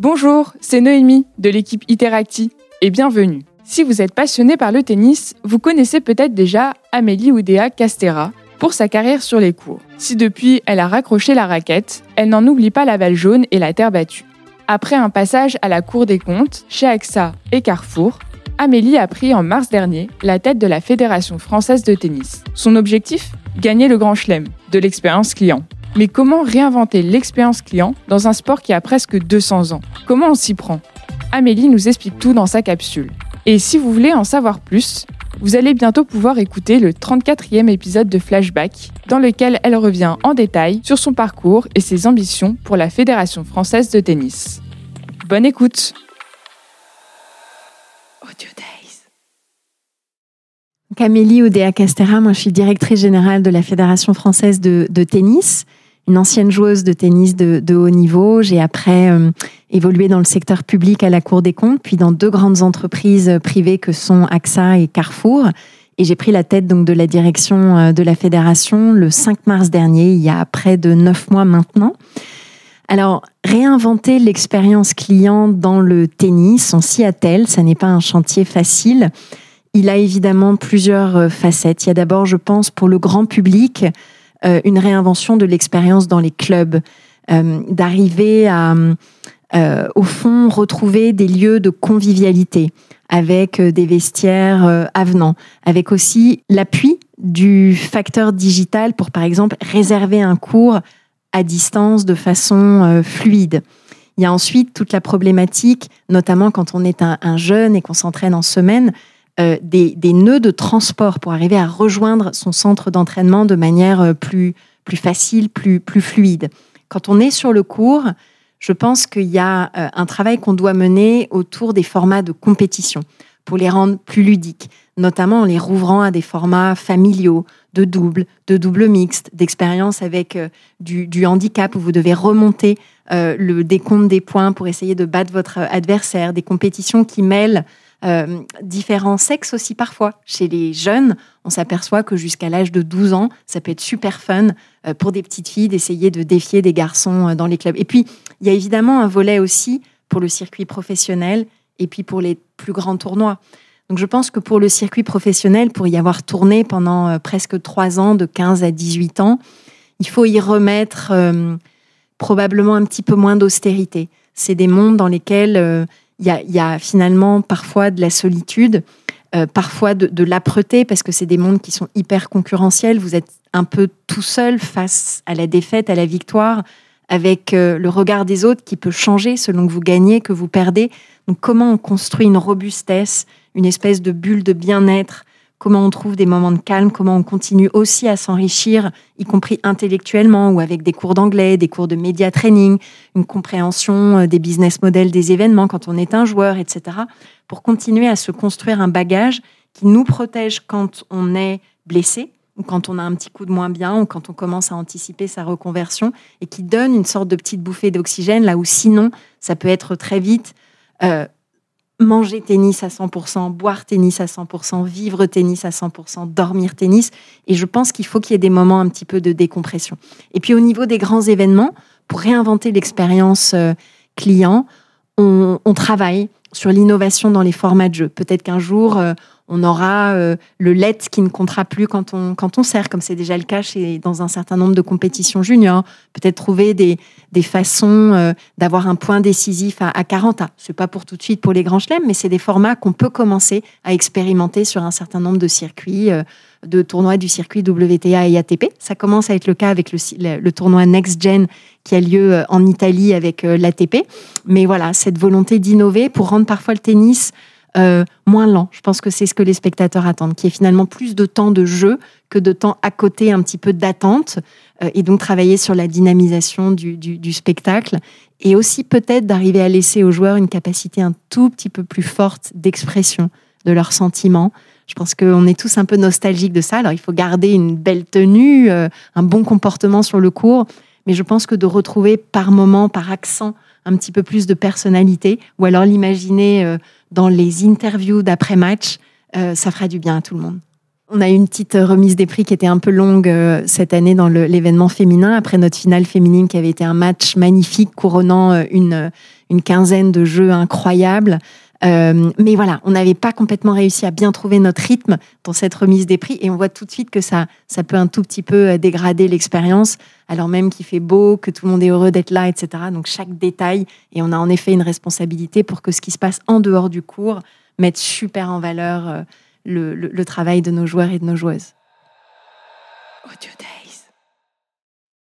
Bonjour, c'est Noémie de l'équipe Iteracti et bienvenue. Si vous êtes passionné par le tennis, vous connaissez peut-être déjà Amélie Oudéa Castera pour sa carrière sur les cours. Si depuis elle a raccroché la raquette, elle n'en oublie pas la balle jaune et la terre battue. Après un passage à la Cour des comptes, chez AXA et Carrefour, Amélie a pris en mars dernier la tête de la Fédération française de tennis. Son objectif? Gagner le grand chelem, de l'expérience client. Mais comment réinventer l'expérience client dans un sport qui a presque 200 ans? Comment on s'y prend? Amélie nous explique tout dans sa capsule. Et si vous voulez en savoir plus, vous allez bientôt pouvoir écouter le 34e épisode de Flashback, dans lequel elle revient en détail sur son parcours et ses ambitions pour la Fédération française de tennis. Bonne écoute Days. Camélie Oudéa Castera, moi je suis directrice générale de la Fédération française de tennis une ancienne joueuse de tennis de, haut niveau. J'ai après euh, évolué dans le secteur public à la Cour des comptes, puis dans deux grandes entreprises privées que sont AXA et Carrefour. Et j'ai pris la tête donc de la direction euh, de la fédération le 5 mars dernier, il y a près de neuf mois maintenant. Alors, réinventer l'expérience client dans le tennis, on s'y attelle, ça n'est pas un chantier facile. Il a évidemment plusieurs euh, facettes. Il y a d'abord, je pense, pour le grand public, euh, une réinvention de l'expérience dans les clubs, euh, d'arriver à, euh, au fond, retrouver des lieux de convivialité avec des vestiaires avenants, avec aussi l'appui du facteur digital pour, par exemple, réserver un cours à distance de façon fluide. Il y a ensuite toute la problématique, notamment quand on est un jeune et qu'on s'entraîne en semaine, euh, des, nœuds de transport pour arriver à rejoindre son centre d'entraînement de manière euh, plus, plus facile, plus, plus fluide. Quand on est sur le cours, je pense qu'il y a euh, un travail qu'on doit mener autour des formats de compétition pour les rendre plus ludiques, notamment en les rouvrant à des formats familiaux, de double, de double mixte, d'expérience avec du, du, handicap où vous devez remonter le décompte des points pour essayer de battre votre adversaire, des compétitions qui mêlent euh, différents sexes aussi parfois. Chez les jeunes, on s'aperçoit que jusqu'à l'âge de 12 ans, ça peut être super fun euh, pour des petites filles d'essayer de défier des garçons euh, dans les clubs. Et puis, il y a évidemment un volet aussi pour le circuit professionnel et puis pour les plus grands tournois. Donc je pense que pour le circuit professionnel, pour y avoir tourné pendant presque trois ans, de 15 à 18 ans, il faut y remettre probablement un petit peu moins d'austérité. C'est des mondes dans lesquels il y a, finalement parfois de la solitude, euh, parfois de, l'âpreté, parce que c'est des mondes qui sont hyper concurrentiels. Vous êtes un peu tout seul face à la défaite, à la victoire, avec euh, le regard des autres qui peut changer selon que vous gagnez, que vous perdez. Donc comment on construit une robustesse, une espèce de bulle de bien-être comment on trouve des moments de calme, comment on continue aussi à s'enrichir, y compris intellectuellement ou avec des cours d'anglais, des cours de média training, une compréhension euh, des business models des événements quand on est un joueur, etc., pour continuer à se construire un bagage qui nous protège quand on est blessé ou quand on a un petit coup de moins bien ou quand on commence à anticiper sa reconversion et qui donne une sorte de petite bouffée d'oxygène là où sinon ça peut être très vite euh, manger tennis à 100%, boire tennis à 100%, vivre tennis à 100%, dormir tennis. Et je pense qu'il faut qu'il y ait des moments un petit peu de décompression. Et puis au niveau des grands événements, pour réinventer l'expérience euh, client, on, travaille sur l'innovation dans les formats de jeu. Peut-être qu'un jour, euh, on aura euh, le let qui ne comptera plus quand on, quand on sert, comme c'est déjà le cas chez, dans un certain nombre de compétitions juniors. Peut-être trouver des, des façons euh, d'avoir un point décisif à, à 40 ans. Ce n'est pas pour tout de suite pour les grands chelems, mais c'est des formats qu'on peut commencer à expérimenter sur un certain nombre de circuits, euh, de tournois du circuit WTA et ATP. Ça commence à être le cas avec le, le tournoi Next Gen qui a lieu en Italie avec l'ATP. Mais voilà, cette volonté d'innover pour rendre parfois le tennis euh, moins lent. Je pense que c'est ce que les spectateurs attendent, qui est finalement plus de temps de jeu que de temps à côté, un petit peu d'attente, euh, et donc travailler sur la dynamisation du, spectacle, et aussi peut-être d'arriver à laisser aux joueurs une capacité un tout petit peu plus forte d'expression de leurs sentiments. Je pense qu'on est tous un peu nostalgiques de ça. Alors il faut garder une belle tenue, euh, un bon comportement sur le cours, mais je pense que de retrouver par moment, par accent, un petit peu plus de personnalité, ou alors l'imaginer dans les interviews d'après-match, euh, ça fera du bien à tout le monde. On a eu une petite remise des prix qui était un peu longue euh, cette année dans l'événement féminin, après notre finale féminine qui avait été un match magnifique couronnant euh, une, une quinzaine de jeux incroyables. Euh, mais voilà, on n'avait pas complètement réussi à bien trouver notre rythme dans cette remise des prix et on voit tout de suite que ça, ça peut un tout petit peu euh, dégrader l'expérience, alors même qu'il fait beau, que tout le monde est heureux d'être là, etc. Donc chaque détail, et on a en effet une responsabilité pour que ce qui se passe en dehors du cours mette super en valeur euh, le, le, le travail de nos joueurs et de nos joueuses.